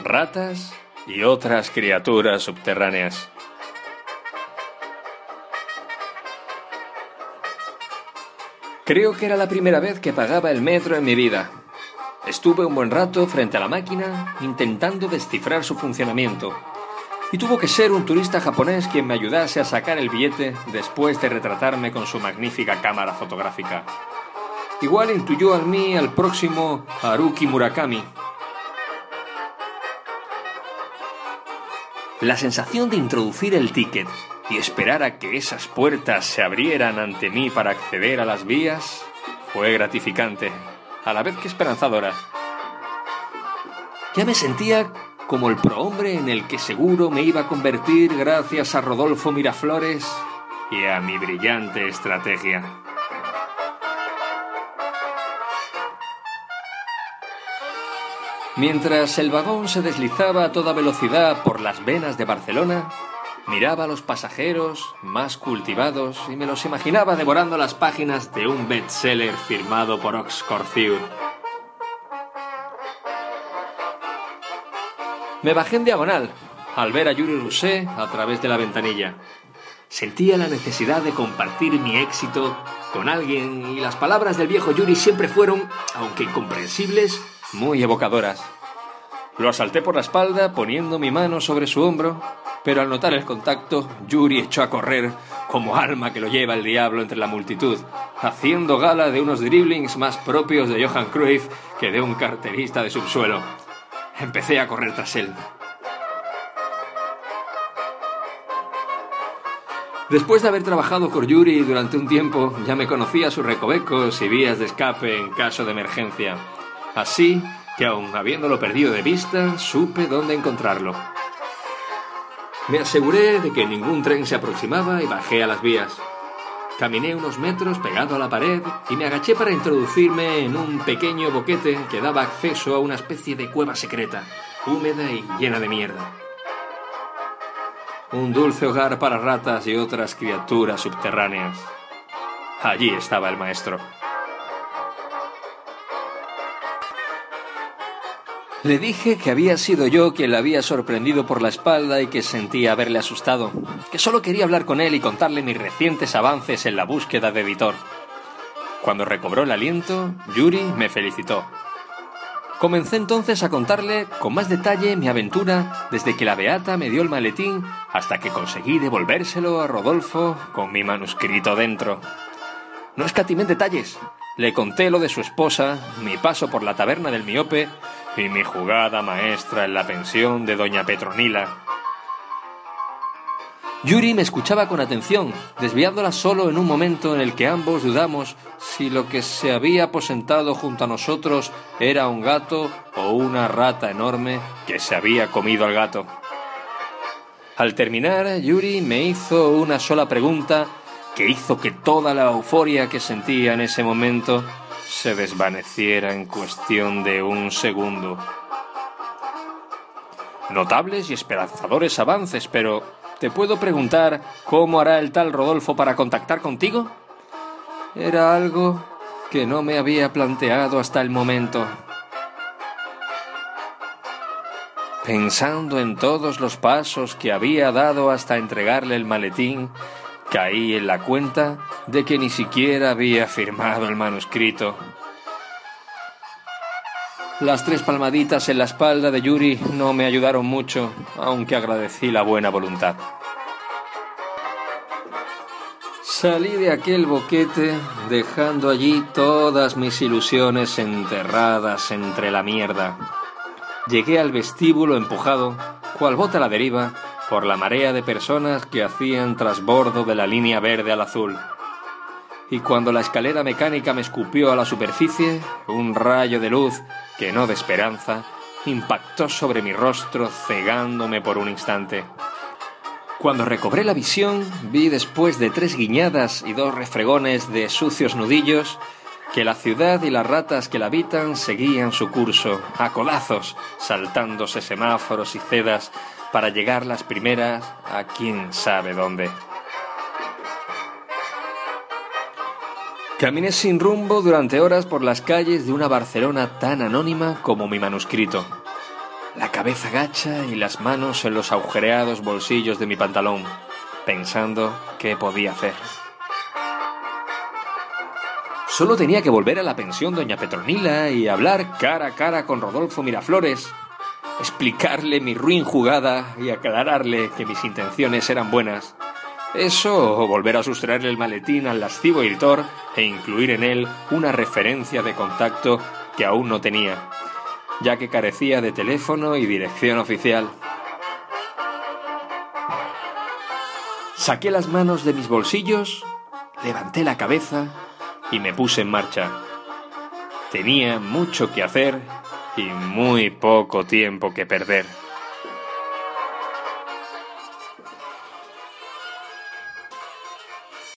ratas y otras criaturas subterráneas. Creo que era la primera vez que pagaba el metro en mi vida. Estuve un buen rato frente a la máquina intentando descifrar su funcionamiento. Y tuvo que ser un turista japonés quien me ayudase a sacar el billete después de retratarme con su magnífica cámara fotográfica. Igual intuyó al mí al próximo Haruki Murakami, La sensación de introducir el ticket y esperar a que esas puertas se abrieran ante mí para acceder a las vías fue gratificante, a la vez que esperanzadora. Ya me sentía como el prohombre en el que seguro me iba a convertir gracias a Rodolfo Miraflores y a mi brillante estrategia. Mientras el vagón se deslizaba a toda velocidad por las venas de Barcelona, miraba a los pasajeros más cultivados y me los imaginaba devorando las páginas de un bestseller firmado por Oxford Me bajé en diagonal al ver a Yuri Rousset a través de la ventanilla. Sentía la necesidad de compartir mi éxito con alguien y las palabras del viejo Yuri siempre fueron, aunque incomprensibles, muy evocadoras. Lo asalté por la espalda poniendo mi mano sobre su hombro, pero al notar el contacto, Yuri echó a correr como alma que lo lleva el diablo entre la multitud, haciendo gala de unos dribblings más propios de Johan Cruyff que de un carterista de subsuelo. Empecé a correr tras él. Después de haber trabajado con Yuri durante un tiempo, ya me conocía sus recovecos y vías de escape en caso de emergencia. Así que aun habiéndolo perdido de vista, supe dónde encontrarlo. Me aseguré de que ningún tren se aproximaba y bajé a las vías. Caminé unos metros pegado a la pared y me agaché para introducirme en un pequeño boquete que daba acceso a una especie de cueva secreta, húmeda y llena de mierda. Un dulce hogar para ratas y otras criaturas subterráneas. Allí estaba el maestro. Le dije que había sido yo quien la había sorprendido por la espalda y que sentía haberle asustado, que solo quería hablar con él y contarle mis recientes avances en la búsqueda de editor. Cuando recobró el aliento, Yuri me felicitó. Comencé entonces a contarle con más detalle mi aventura desde que la Beata me dio el maletín hasta que conseguí devolvérselo a Rodolfo con mi manuscrito dentro. No escatimé detalles. Le conté lo de su esposa, mi paso por la taberna del miope y mi jugada maestra en la pensión de doña Petronila. Yuri me escuchaba con atención, desviándola solo en un momento en el que ambos dudamos si lo que se había aposentado junto a nosotros era un gato o una rata enorme que se había comido al gato. Al terminar, Yuri me hizo una sola pregunta que hizo que toda la euforia que sentía en ese momento se desvaneciera en cuestión de un segundo. Notables y esperanzadores avances, pero ¿te puedo preguntar cómo hará el tal Rodolfo para contactar contigo? Era algo que no me había planteado hasta el momento. Pensando en todos los pasos que había dado hasta entregarle el maletín, Caí en la cuenta de que ni siquiera había firmado el manuscrito. Las tres palmaditas en la espalda de Yuri no me ayudaron mucho, aunque agradecí la buena voluntad. Salí de aquel boquete dejando allí todas mis ilusiones enterradas entre la mierda. Llegué al vestíbulo empujado, cual bota a la deriva, por la marea de personas que hacían trasbordo de la línea verde al azul. Y cuando la escalera mecánica me escupió a la superficie, un rayo de luz, que no de esperanza, impactó sobre mi rostro cegándome por un instante. Cuando recobré la visión, vi después de tres guiñadas y dos refregones de sucios nudillos, que la ciudad y las ratas que la habitan seguían su curso, a codazos, saltándose semáforos y cedas para llegar las primeras a quién sabe dónde. Caminé sin rumbo durante horas por las calles de una Barcelona tan anónima como mi manuscrito. la cabeza gacha y las manos en los agujereados bolsillos de mi pantalón, pensando qué podía hacer. Solo tenía que volver a la pensión doña Petronila y hablar cara a cara con Rodolfo Miraflores, explicarle mi ruin jugada y aclararle que mis intenciones eran buenas. Eso o volver a sustraerle el maletín al lascivo editor e incluir en él una referencia de contacto que aún no tenía ya que carecía de teléfono y dirección oficial. Saqué las manos de mis bolsillos, levanté la cabeza y me puse en marcha. Tenía mucho que hacer y muy poco tiempo que perder.